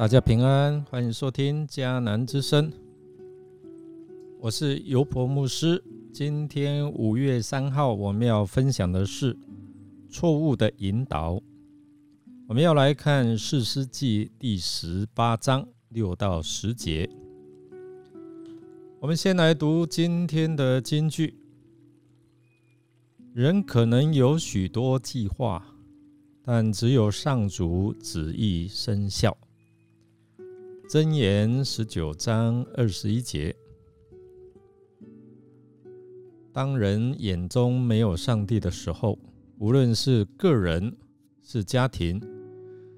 大家平安，欢迎收听迦南之声。我是尤婆牧师。今天五月三号，我们要分享的是错误的引导。我们要来看《四诗记》第十八章六到十节。我们先来读今天的金句：人可能有许多计划，但只有上主旨意生效。箴言十九章二十一节：当人眼中没有上帝的时候，无论是个人、是家庭、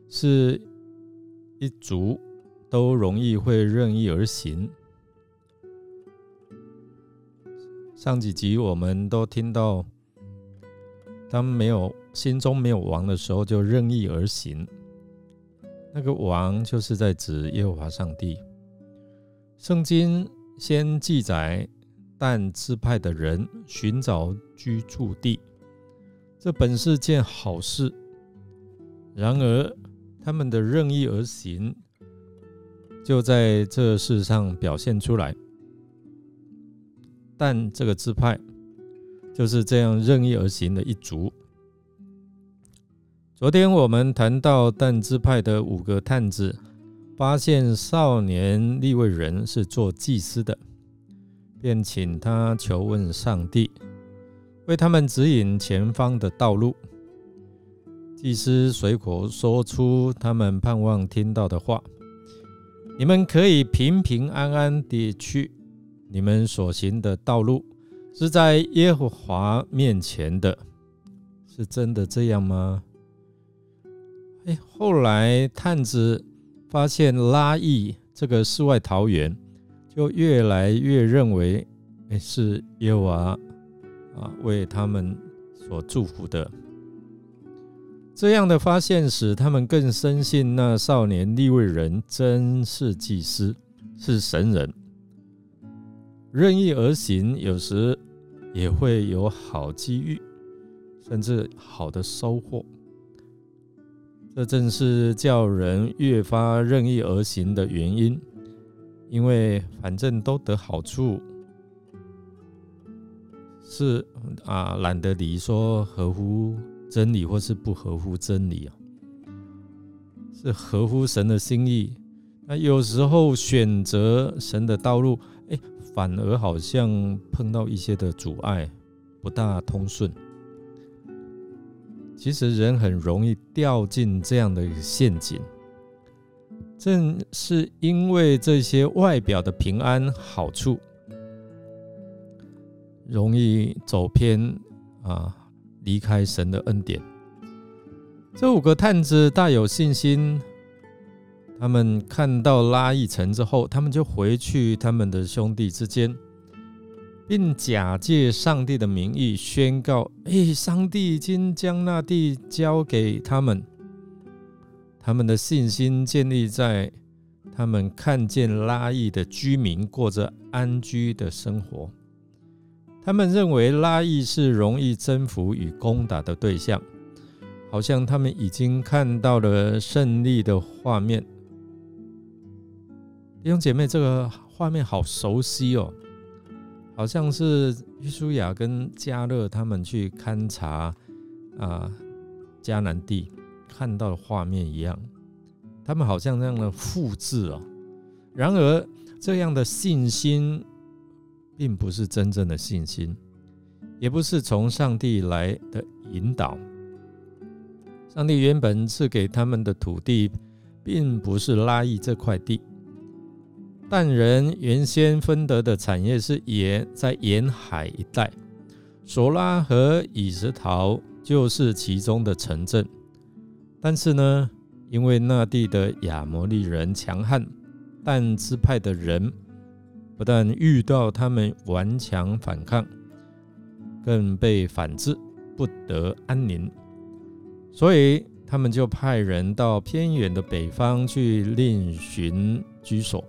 是一族，都容易会任意而行。上几集我们都听到，当没有心中没有王的时候，就任意而行。那个王就是在指耶和华上帝。圣经先记载但支派的人寻找居住地，这本是件好事。然而，他们的任意而行，就在这世上表现出来。但这个支派就是这样任意而行的一族。昨天我们谈到但支派的五个探子，发现少年立位人是做祭司的，便请他求问上帝，为他们指引前方的道路。祭司随口说出他们盼望听到的话：“你们可以平平安安地去，你们所行的道路是在耶和华面前的，是真的这样吗？”哎，后来探子发现拉意这个世外桃源，就越来越认为，哎，是耶和华啊为他们所祝福的。这样的发现使他们更深信那少年立位人真是祭司，是神人。任意而行，有时也会有好机遇，甚至好的收获。这正是叫人越发任意而行的原因，因为反正都得好处，是啊，懒得理说合乎真理或是不合乎真理啊，是合乎神的心意。那有时候选择神的道路，哎，反而好像碰到一些的阻碍，不大通顺。其实人很容易掉进这样的陷阱，正是因为这些外表的平安好处，容易走偏啊，离开神的恩典。这五个探子大有信心，他们看到拉一城之后，他们就回去他们的兄弟之间。并假借上帝的名义宣告：“哎，上帝已经将那地交给他们。”他们的信心建立在他们看见拉邑的居民过着安居的生活。他们认为拉邑是容易征服与攻打的对象，好像他们已经看到了胜利的画面。弟兄姐妹，这个画面好熟悉哦。好像是约书亚跟加勒他们去勘察啊迦南地看到的画面一样，他们好像这样的复制哦。然而，这样的信心并不是真正的信心，也不是从上帝来的引导。上帝原本赐给他们的土地，并不是拉邑这块地。但人原先分得的产业是沿在沿海一带，索拉和以实陶就是其中的城镇。但是呢，因为那地的亚摩利人强悍，但支派的人不但遇到他们顽强反抗，更被反制，不得安宁。所以他们就派人到偏远的北方去另寻居所。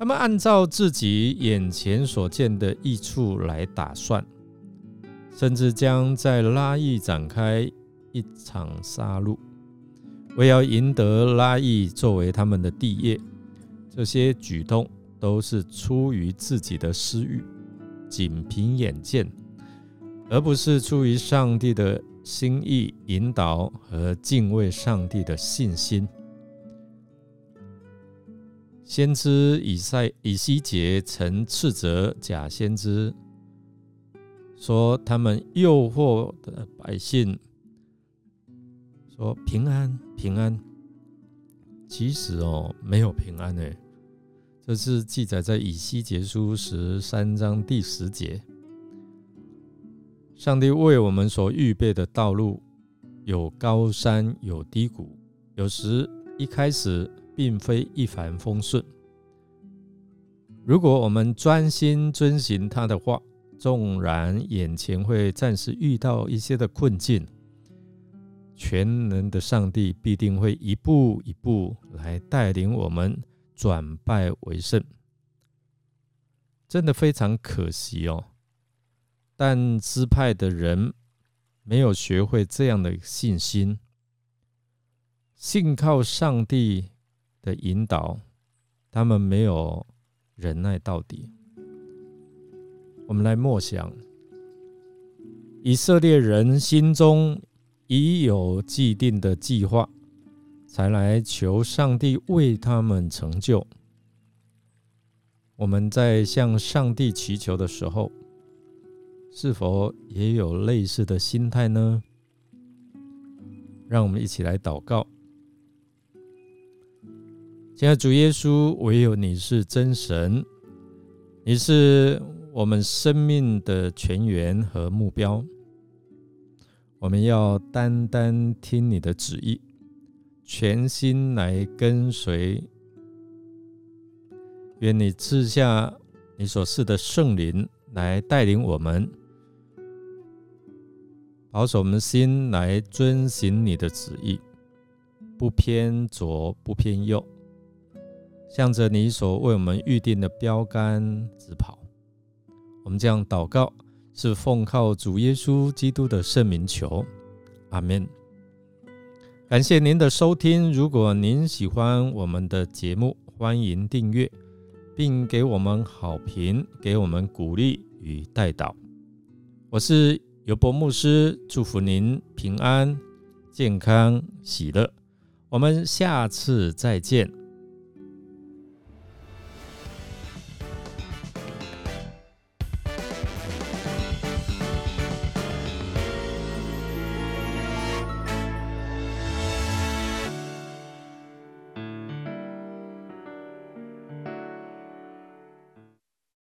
他们按照自己眼前所见的益处来打算，甚至将在拉邑展开一场杀戮，为要赢得拉邑作为他们的地业，这些举动都是出于自己的私欲，仅凭眼见，而不是出于上帝的心意引导和敬畏上帝的信心。先知以赛以西结曾斥责假先知，说他们诱惑的百姓，说平安平安，其实哦没有平安呢。这是记载在以西结书十三章第十节。上帝为我们所预备的道路有高山有低谷，有时一开始。并非一帆风顺。如果我们专心遵循他的话，纵然眼前会暂时遇到一些的困境，全能的上帝必定会一步一步来带领我们转败为胜。真的非常可惜哦，但支派的人没有学会这样的信心，信靠上帝。的引导，他们没有忍耐到底。我们来默想，以色列人心中已有既定的计划，才来求上帝为他们成就。我们在向上帝祈求的时候，是否也有类似的心态呢？让我们一起来祷告。现在主耶稣，唯有你是真神，你是我们生命的泉源和目标。我们要单单听你的旨意，全心来跟随。愿你赐下你所赐的圣灵来带领我们，保守我们心来遵行你的旨意，不偏左，不偏右。向着你所为我们预定的标杆直跑。我们这样祷告，是奉靠主耶稣基督的圣名求，阿门。感谢您的收听。如果您喜欢我们的节目，欢迎订阅，并给我们好评，给我们鼓励与带导。我是尤伯牧师，祝福您平安、健康、喜乐。我们下次再见。